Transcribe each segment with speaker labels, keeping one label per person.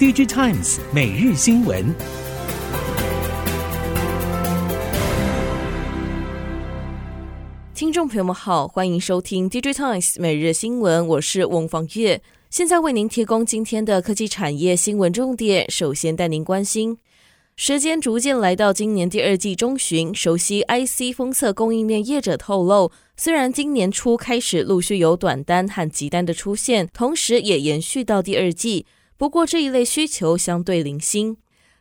Speaker 1: DigiTimes 每日新闻。
Speaker 2: 听众朋友们好，欢迎收听 DigiTimes 每日新闻，我是翁方月，现在为您提供今天的科技产业新闻重点。首先带您关心。时间逐渐来到今年第二季中旬，熟悉 IC 封测供应链业者透露，虽然今年初开始陆续有短单和急单的出现，同时也延续到第二季，不过这一类需求相对零星。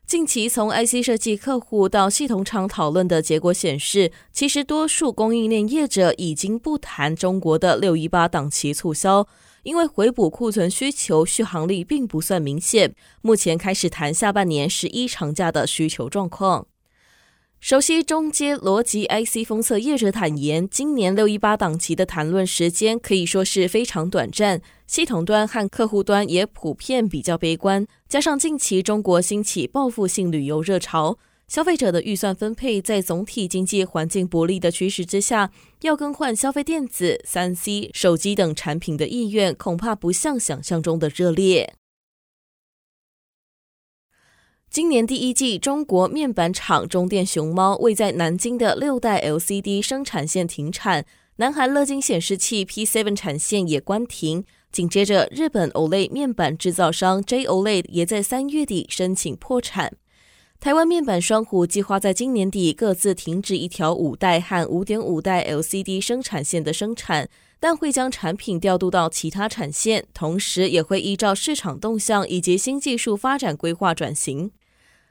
Speaker 2: 近期从 IC 设计客户到系统厂讨论的结果显示，其实多数供应链业者已经不谈中国的六一八档期促销。因为回补库存需求续航力并不算明显，目前开始谈下半年十一长假的需求状况。熟悉中阶逻辑 IC 封测业者坦言，今年六一八档期的谈论时间可以说是非常短暂，系统端和客户端也普遍比较悲观，加上近期中国兴起报复性旅游热潮。消费者的预算分配在总体经济环境不利的趋势之下，要更换消费电子、三 C、手机等产品的意愿，恐怕不像想象中的热烈。今年第一季，中国面板厂中电熊猫位在南京的六代 LCD 生产线停产，南韩乐金显示器 P7 产线也关停。紧接着，日本 OLED 面板制造商 J-OLED 也在三月底申请破产。台湾面板双虎计划在今年底各自停止一条五代和五点五代 LCD 生产线的生产，但会将产品调度到其他产线，同时也会依照市场动向以及新技术发展规划转型。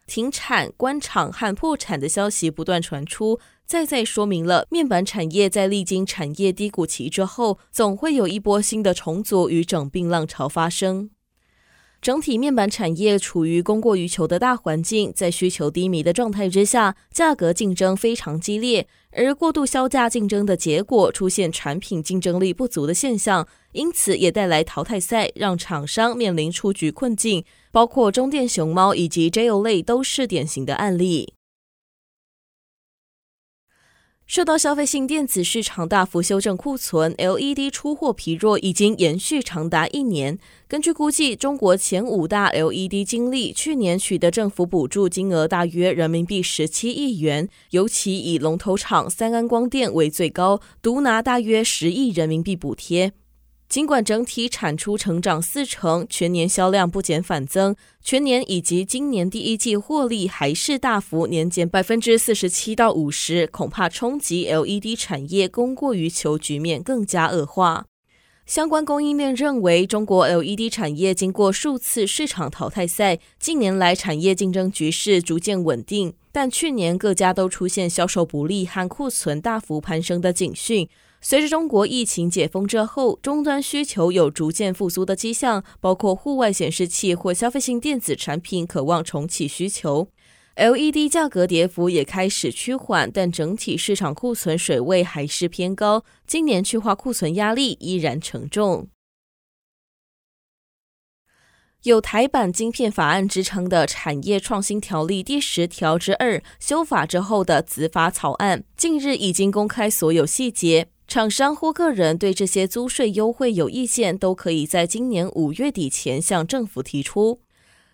Speaker 2: 停产、关厂和破产的消息不断传出，再再说明了面板产业在历经产业低谷期之后，总会有一波新的重组与整并浪潮发生。整体面板产业处于供过于求的大环境，在需求低迷的状态之下，价格竞争非常激烈，而过度销价竞争的结果出现产品竞争力不足的现象，因此也带来淘汰赛，让厂商面临出局困境，包括中电熊猫以及 JOLAY 都是典型的案例。受到消费性电子市场大幅修正库存，LED 出货疲弱已经延续长达一年。根据估计，中国前五大 LED 经历去年取得政府补助金额大约人民币十七亿元，尤其以龙头厂三安光电为最高，独拿大约十亿人民币补贴。尽管整体产出成长四成，全年销量不减反增，全年以及今年第一季获利还是大幅年减百分之四十七到五十，恐怕冲击 LED 产业供过于求局面更加恶化。相关供应链认为，中国 LED 产业经过数次市场淘汰赛，近年来产业竞争局势逐渐稳定，但去年各家都出现销售不利和库存大幅攀升的警讯。随着中国疫情解封之后，终端需求有逐渐复苏的迹象，包括户外显示器或消费性电子产品可望重启需求。LED 价格跌幅也开始趋缓，但整体市场库存水位还是偏高，今年去化库存压力依然沉重。有台版晶片法案之称的产业创新条例第十条之二修法之后的子法草案，近日已经公开所有细节。厂商或个人对这些租税优惠有意见，都可以在今年五月底前向政府提出。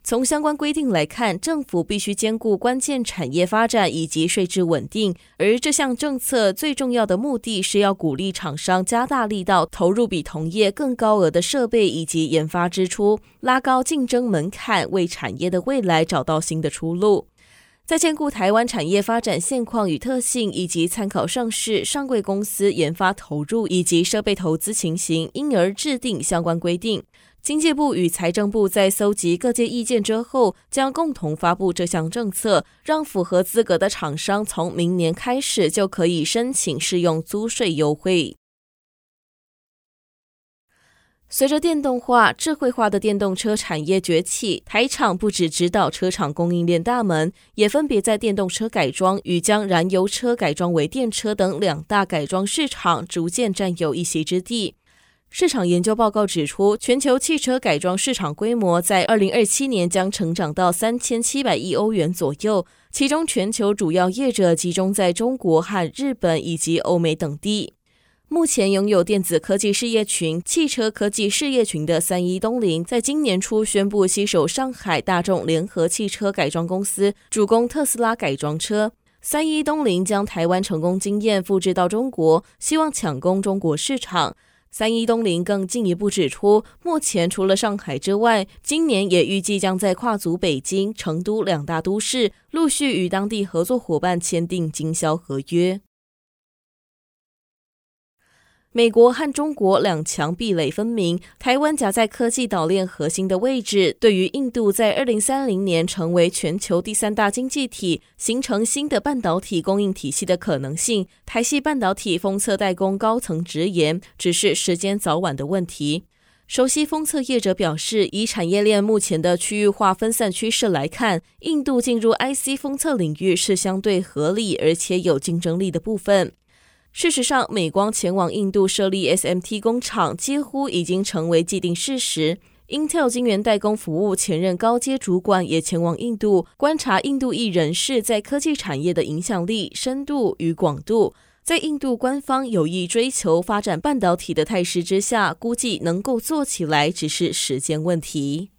Speaker 2: 从相关规定来看，政府必须兼顾关键产业发展以及税制稳定，而这项政策最重要的目的是要鼓励厂商加大力道投入比同业更高额的设备以及研发支出，拉高竞争门槛，为产业的未来找到新的出路。在兼顾台湾产业发展现况与特性，以及参考上市上柜公司研发投入以及设备投资情形，因而制定相关规定。经济部与财政部在搜集各界意见之后，将共同发布这项政策，让符合资格的厂商从明年开始就可以申请适用租税优惠。随着电动化、智慧化的电动车产业崛起，台厂不只指导车厂供应链大门，也分别在电动车改装与将燃油车改装为电车等两大改装市场逐渐占有一席之地。市场研究报告指出，全球汽车改装市场规模在二零二七年将成长到三千七百亿欧元左右，其中全球主要业者集中在中国和日本以及欧美等地。目前拥有电子科技事业群、汽车科技事业群的三一东菱，在今年初宣布携手上海大众联合汽车改装公司，主攻特斯拉改装车。三一东菱将台湾成功经验复制到中国，希望抢攻中国市场。三一东菱更进一步指出，目前除了上海之外，今年也预计将在跨足北京、成都两大都市，陆续与当地合作伙伴签订经销合约。美国和中国两强壁垒分明，台湾夹在科技岛链核心的位置，对于印度在二零三零年成为全球第三大经济体、形成新的半导体供应体系的可能性，台系半导体封测代工高层直言，只是时间早晚的问题。熟悉封测业者表示，以产业链目前的区域化分散趋势来看，印度进入 IC 封测领域是相对合理而且有竞争力的部分。事实上，美光前往印度设立 SMT 工厂，几乎已经成为既定事实。Intel 晶圆代工服务前任高阶主管也前往印度，观察印度裔人士在科技产业的影响力、深度与广度。在印度官方有意追求发展半导体的态势之下，估计能够做起来只是时间问题。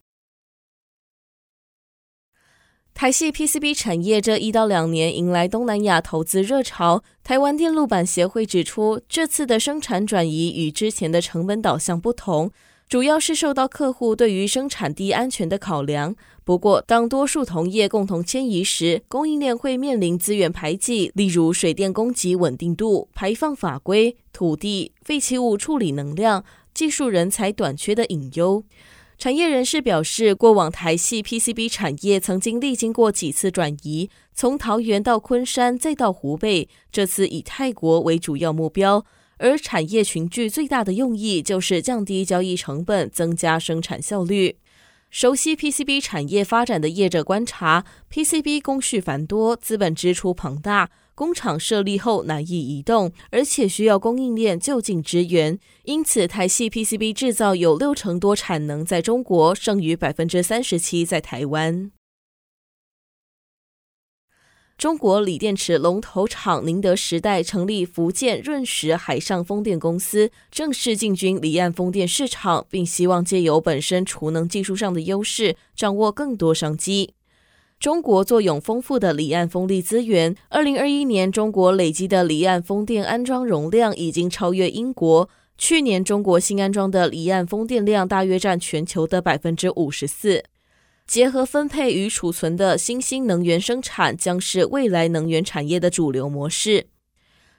Speaker 2: 台系 PCB 产业这一到两年迎来东南亚投资热潮。台湾电路板协会指出，这次的生产转移与之前的成本导向不同，主要是受到客户对于生产地安全的考量。不过，当多数同业共同迁移时，供应链会面临资源排挤，例如水电供给稳定度、排放法规、土地、废弃物处理能量、技术人才短缺的隐忧。产业人士表示，过往台系 PCB 产业曾经历经过几次转移，从桃园到昆山，再到湖北，这次以泰国为主要目标。而产业群聚最大的用意就是降低交易成本，增加生产效率。熟悉 PCB 产业发展的业者观察，PCB 工序繁多，资本支出庞大。工厂设立后难以移动，而且需要供应链就近支援，因此台系 PCB 制造有六成多产能在中国，剩余百分之三十七在台湾。中国锂电池龙头厂宁德时代成立福建润石海上风电公司，正式进军离岸风电市场，并希望借由本身储能技术上的优势，掌握更多商机。中国坐拥丰富的离岸风力资源。二零二一年，中国累积的离岸风电安装容量已经超越英国。去年，中国新安装的离岸风电量大约占全球的百分之五十四。结合分配与储存的新兴能源生产，将是未来能源产业的主流模式。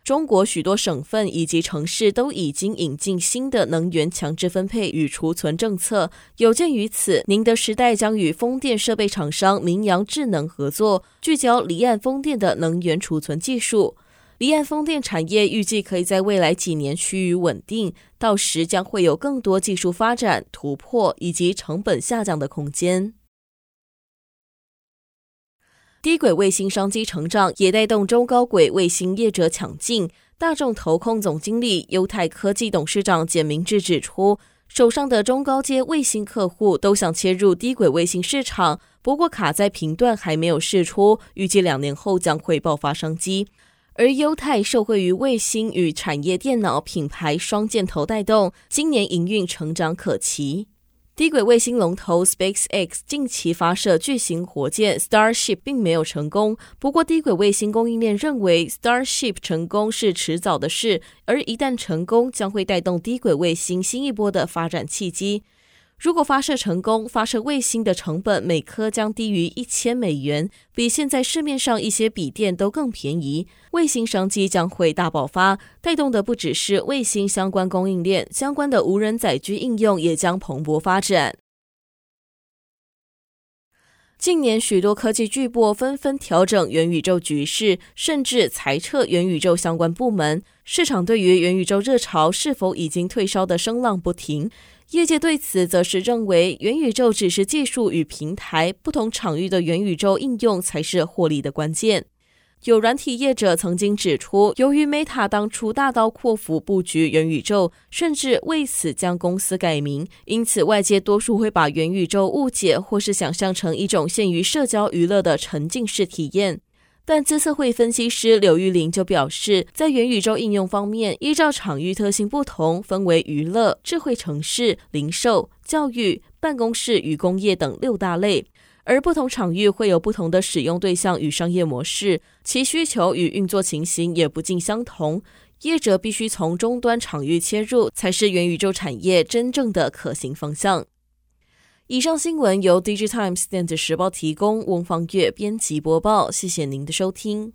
Speaker 2: 中国许多省份以及城市都已经引进新的能源强制分配与储存政策。有鉴于此，宁德时代将与风电设备厂商明扬智能合作，聚焦离岸风电的能源储存技术。离岸风电产业预计可以在未来几年趋于稳定，到时将会有更多技术发展突破以及成本下降的空间。低轨卫星商机成长，也带动中高轨卫星业者抢进。大众投控总经理、优泰科技董事长简明志指出，手上的中高阶卫星客户都想切入低轨卫星市场，不过卡在频段还没有释出，预计两年后将会爆发商机。而优泰受惠于卫星与产业电脑品牌双箭头带动，今年营运成长可期。低轨卫星龙头 SpaceX 近期发射巨型火箭 Starship 并没有成功，不过低轨卫星供应链认为 Starship 成功是迟早的事，而一旦成功，将会带动低轨卫星新一波的发展契机。如果发射成功，发射卫星的成本每颗将低于一千美元，比现在市面上一些笔电都更便宜。卫星商机将会大爆发，带动的不只是卫星相关供应链，相关的无人载具应用也将蓬勃发展。近年，许多科技巨擘纷纷调整元宇宙局势，甚至裁撤元宇宙相关部门。市场对于元宇宙热潮是否已经退烧的声浪不停。业界对此则是认为，元宇宙只是技术与平台，不同场域的元宇宙应用才是获利的关键。有软体业者曾经指出，由于 Meta 当初大刀阔斧布局元宇宙，甚至为此将公司改名，因此外界多数会把元宇宙误解或是想象成一种限于社交娱乐的沉浸式体验。但资策会分析师刘玉玲就表示，在元宇宙应用方面，依照场域特性不同，分为娱乐、智慧城市、零售、教育、办公室与工业等六大类。而不同场域会有不同的使用对象与商业模式，其需求与运作情形也不尽相同。业者必须从终端场域切入，才是元宇宙产业真正的可行方向。以上新闻由 DigiTimes 电子时报提供，翁方月编辑播报。谢谢您的收听。